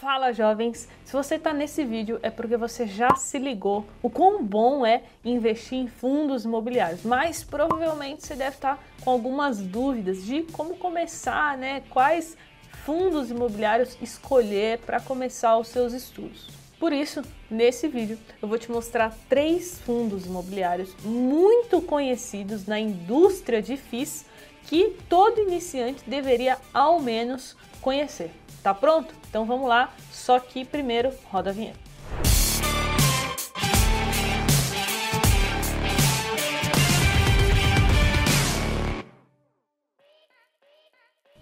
Fala jovens! Se você está nesse vídeo é porque você já se ligou o quão bom é investir em fundos imobiliários, mas provavelmente você deve estar tá com algumas dúvidas de como começar, né? Quais fundos imobiliários escolher para começar os seus estudos. Por isso, nesse vídeo eu vou te mostrar três fundos imobiliários muito conhecidos na indústria de FIIs que todo iniciante deveria ao menos conhecer. Tá pronto? Então vamos lá, só que primeiro roda a vinheta.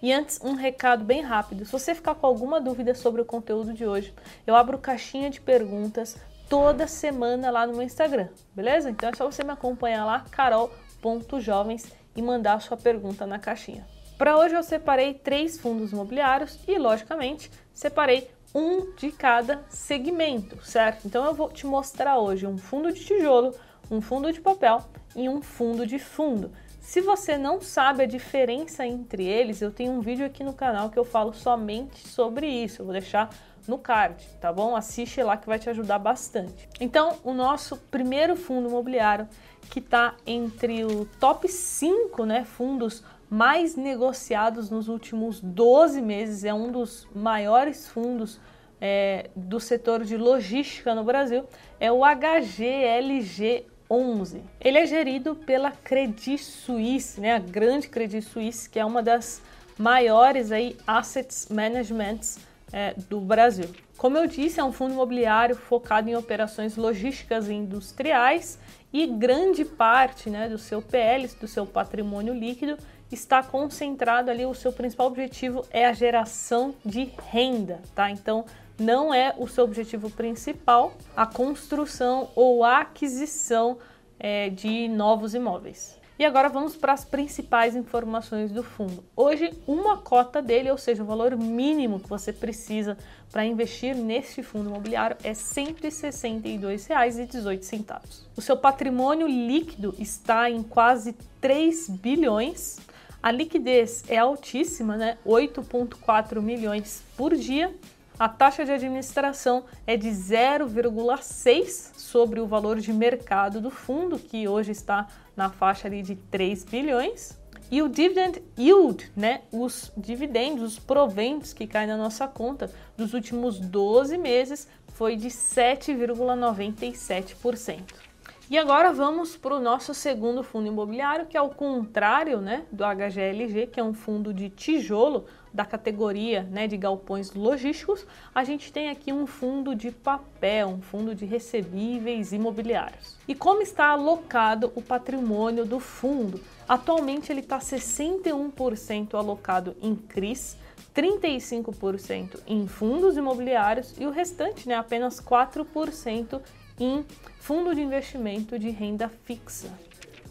E antes, um recado bem rápido. Se você ficar com alguma dúvida sobre o conteúdo de hoje, eu abro caixinha de perguntas toda semana lá no meu Instagram, beleza? Então é só você me acompanhar lá, carol.jovens, e mandar a sua pergunta na caixinha. Para hoje eu separei três fundos imobiliários e, logicamente, separei um de cada segmento, certo? Então eu vou te mostrar hoje um fundo de tijolo, um fundo de papel e um fundo de fundo. Se você não sabe a diferença entre eles, eu tenho um vídeo aqui no canal que eu falo somente sobre isso. Eu vou deixar no card, tá bom? Assiste lá que vai te ajudar bastante. Então, o nosso primeiro fundo imobiliário que está entre o top 5 né, fundos mais negociados nos últimos 12 meses, é um dos maiores fundos é, do setor de logística no Brasil, é o HGLG 11. Ele é gerido pela Credit Suisse, né, a grande Credit Suisse, que é uma das maiores aí assets managements é, do Brasil. Como eu disse, é um fundo imobiliário focado em operações logísticas e industriais e grande parte né, do seu PL, do seu patrimônio líquido, está concentrado ali, o seu principal objetivo é a geração de renda, tá? Então, não é o seu objetivo principal a construção ou a aquisição é, de novos imóveis. E agora vamos para as principais informações do fundo. Hoje, uma cota dele, ou seja, o valor mínimo que você precisa para investir neste fundo imobiliário é R$ 162,18. O seu patrimônio líquido está em quase 3 bilhões. A liquidez é altíssima, né? 8,4 milhões por dia a taxa de administração é de 0,6 sobre o valor de mercado do fundo, que hoje está na faixa ali de 3 bilhões. E o dividend yield, né, os dividendos, os proventos que caem na nossa conta dos últimos 12 meses foi de 7,97%. E agora vamos para o nosso segundo fundo imobiliário, que é o contrário né, do HGLG, que é um fundo de tijolo da categoria né, de galpões logísticos. A gente tem aqui um fundo de papel, um fundo de recebíveis imobiliários. E como está alocado o patrimônio do fundo? Atualmente ele está 61% alocado em CRIs, 35% em fundos imobiliários e o restante, né, apenas 4% em fundo de investimento de renda fixa.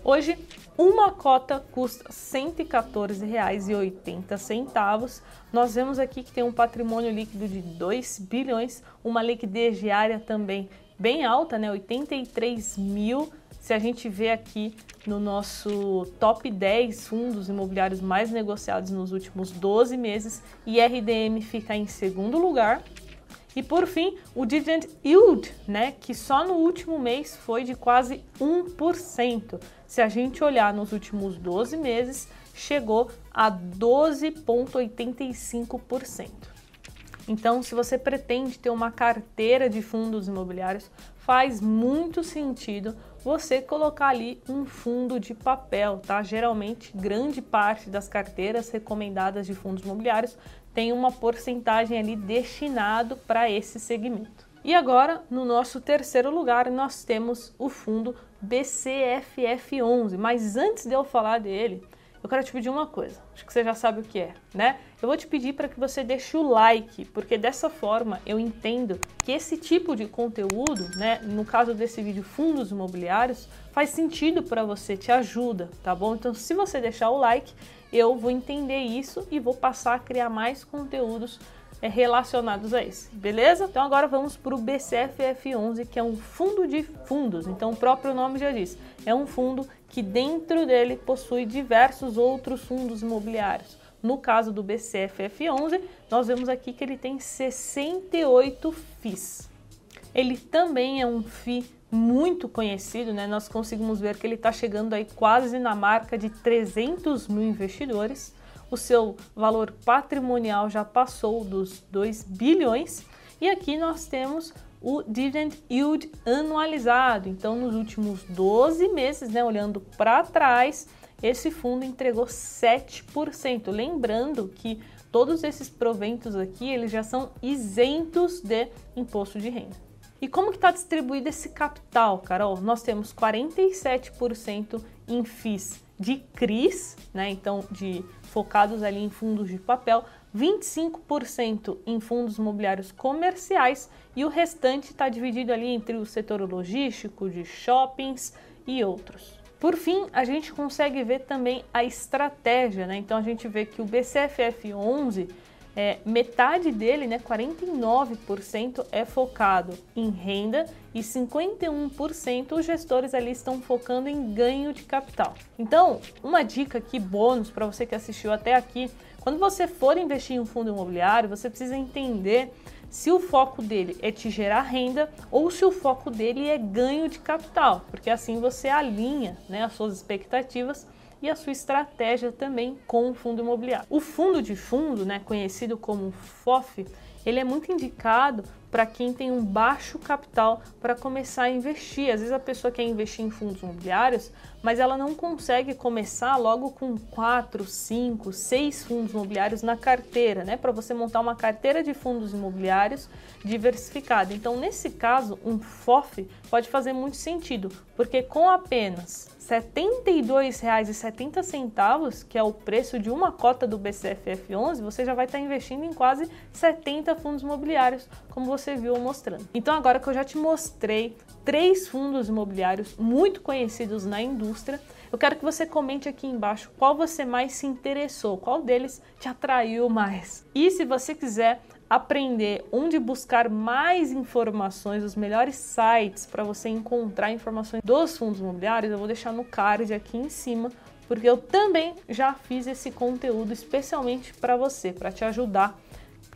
Hoje, uma cota custa R$ 114,80. Nós vemos aqui que tem um patrimônio líquido de 2 bilhões, uma liquidez diária também bem alta, né? 83 mil. Se a gente vê aqui no nosso top 10 fundos imobiliários mais negociados nos últimos 12 meses, IRDM fica em segundo lugar e por fim, o dividend yield, né, que só no último mês foi de quase 1%. Se a gente olhar nos últimos 12 meses, chegou a 12,85%. Então, se você pretende ter uma carteira de fundos imobiliários, faz muito sentido você colocar ali um fundo de papel, tá? Geralmente, grande parte das carteiras recomendadas de fundos imobiliários tem uma porcentagem ali destinado para esse segmento. E agora, no nosso terceiro lugar, nós temos o fundo BCFF11. Mas antes de eu falar dele, eu quero te pedir uma coisa. Acho que você já sabe o que é, né? Eu vou te pedir para que você deixe o like, porque dessa forma eu entendo que esse tipo de conteúdo, né, no caso desse vídeo fundos imobiliários, faz sentido para você, te ajuda, tá bom? Então, se você deixar o like, eu vou entender isso e vou passar a criar mais conteúdos é, relacionados a esse, beleza? Então agora vamos para o BCFF11, que é um fundo de fundos. Então o próprio nome já diz, é um fundo que dentro dele possui diversos outros fundos imobiliários No caso do BCFF11, nós vemos aqui que ele tem 68 FIIs. Ele também é um FII muito conhecido, né? Nós conseguimos ver que ele está chegando aí quase na marca de 300 mil investidores. O seu valor patrimonial já passou dos 2 bilhões. E aqui nós temos o dividend yield anualizado. Então, nos últimos 12 meses, né, olhando para trás, esse fundo entregou 7%. Lembrando que todos esses proventos aqui, eles já são isentos de imposto de renda. E como que está distribuído esse capital, Carol? Nós temos 47% em FIIs de CRIs, né? Então, de focados ali em fundos de papel, 25% em fundos imobiliários comerciais e o restante está dividido ali entre o setor logístico, de shoppings e outros. Por fim, a gente consegue ver também a estratégia, né? Então a gente vê que o BCFF 11 é, metade dele, né, 49% é focado em renda e 51% os gestores ali estão focando em ganho de capital. Então, uma dica aqui bônus para você que assistiu até aqui, quando você for investir em um fundo imobiliário, você precisa entender se o foco dele é te gerar renda ou se o foco dele é ganho de capital, porque assim você alinha né, as suas expectativas e a sua estratégia também com o fundo imobiliário. O fundo de fundo, né, conhecido como FOF, ele é muito indicado para quem tem um baixo capital para começar a investir. Às vezes a pessoa quer investir em fundos imobiliários, mas ela não consegue começar logo com 4, 5, 6 fundos imobiliários na carteira, né? Para você montar uma carteira de fundos imobiliários diversificada. Então, nesse caso, um FOF pode fazer muito sentido, porque com apenas R$ 72,70, que é o preço de uma cota do BCFF11, você já vai estar investindo em quase 70 fundos imobiliários, como você viu mostrando. Então, agora que eu já te mostrei três fundos imobiliários muito conhecidos na indústria, eu quero que você comente aqui embaixo qual você mais se interessou, qual deles te atraiu mais. E se você quiser aprender onde buscar mais informações, os melhores sites para você encontrar informações dos fundos imobiliários, eu vou deixar no card aqui em cima, porque eu também já fiz esse conteúdo especialmente para você, para te ajudar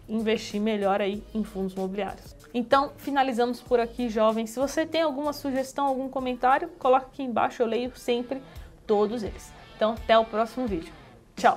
investir melhor aí em fundos imobiliários. Então, finalizamos por aqui, jovens. Se você tem alguma sugestão, algum comentário, coloque aqui embaixo, eu leio sempre todos eles. Então, até o próximo vídeo. Tchau!